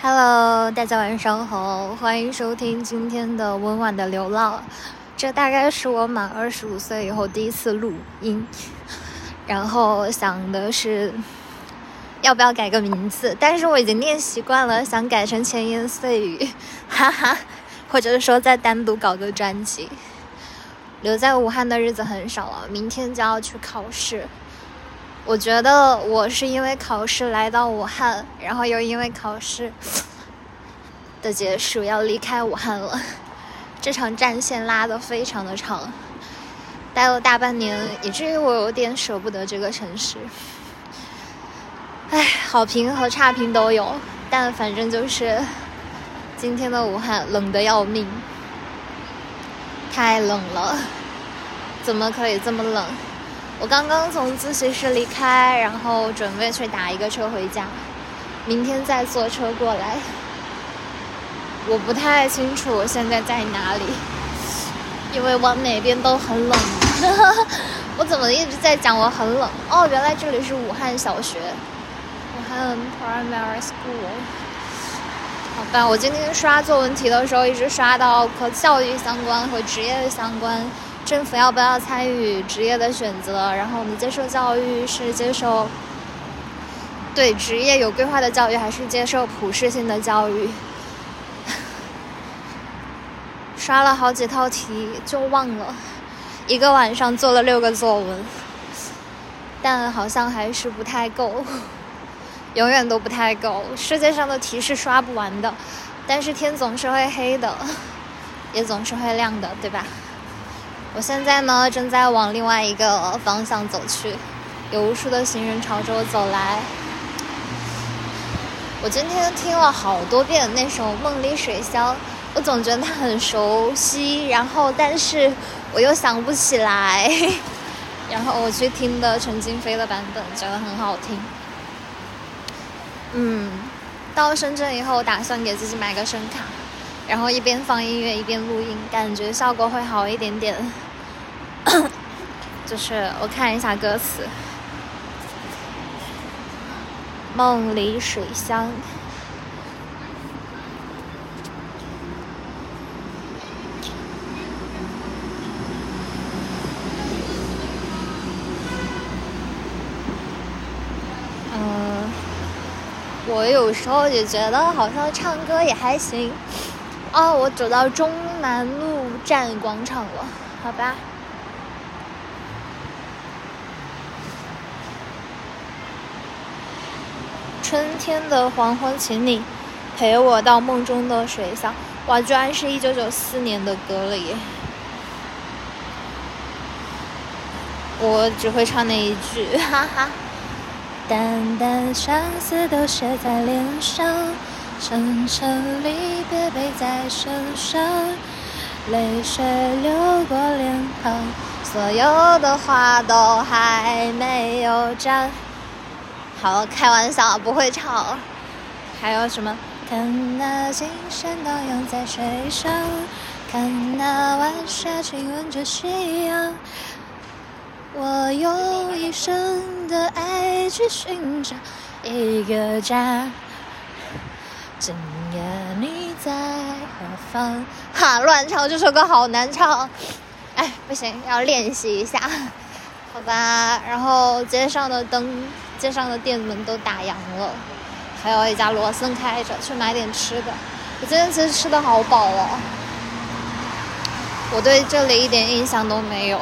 Hello，大家晚上好，欢迎收听今天的温婉的流浪。这大概是我满二十五岁以后第一次录音，然后想的是要不要改个名字，但是我已经念习惯了，想改成千言碎语，哈哈，或者是说再单独搞个专辑。留在武汉的日子很少了，明天就要去考试。我觉得我是因为考试来到武汉，然后又因为考试 的结束要离开武汉了。这场战线拉得非常的长，待了大半年，以至于我有点舍不得这个城市。唉，好评和差评都有，但反正就是今天的武汉冷得要命。太冷了，怎么可以这么冷？我刚刚从自习室离开，然后准备去打一个车回家，明天再坐车过来。我不太清楚我现在在哪里，因为往哪边都很冷。我怎么一直在讲我很冷？哦，原来这里是武汉小学，武汉 Primary School。好吧，我今天刷作文题的时候，一直刷到和教育相关和职业相关，政府要不要参与职业的选择？然后我们接受教育是接受对职业有规划的教育，还是接受普适性的教育？刷了好几套题就忘了，一个晚上做了六个作文，但好像还是不太够。永远都不太够，世界上的题是刷不完的，但是天总是会黑的，也总是会亮的，对吧？我现在呢，正在往另外一个方向走去，有无数的行人朝着我走来。我今天听了好多遍那首《梦里水乡》，我总觉得它很熟悉，然后但是我又想不起来，然后我去听的陈金飞的版本，觉得很好听。嗯，到深圳以后，我打算给自己买个声卡，然后一边放音乐一边录音，感觉效果会好一点点。就是我看一下歌词，《梦里水乡》。嗯我有时候也觉得好像唱歌也还行。哦，我走到中南路站广场了，好吧。春天的黄昏，请你陪我到梦中的水乡。哇，居然是一九九四年的歌了耶！我只会唱那一句，哈哈。淡淡相思都写在脸上，深深离别背在身上，泪水流过脸庞，所有的话都还没有讲。好，开玩笑，不会唱。还有什么？看那金山荡漾在水上，看那晚霞亲吻着夕阳。我用一生的爱去寻找一个家，今夜你在何方？哈，乱唱这首歌好难唱，哎，不行，要练习一下，好吧。然后街上的灯，街上的店门都打烊了，还有一家罗森开着，去买点吃的。我今天其实吃的好饱哦，我对这里一点印象都没有。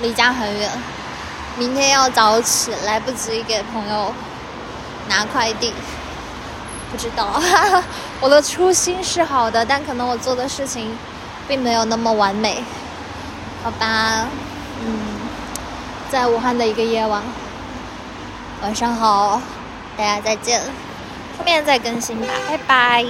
离家很远，明天要早起，来不及给朋友拿快递。不知道，我的初心是好的，但可能我做的事情并没有那么完美。好吧，嗯，在武汉的一个夜晚，晚上好，大家再见，后面再更新吧，拜拜。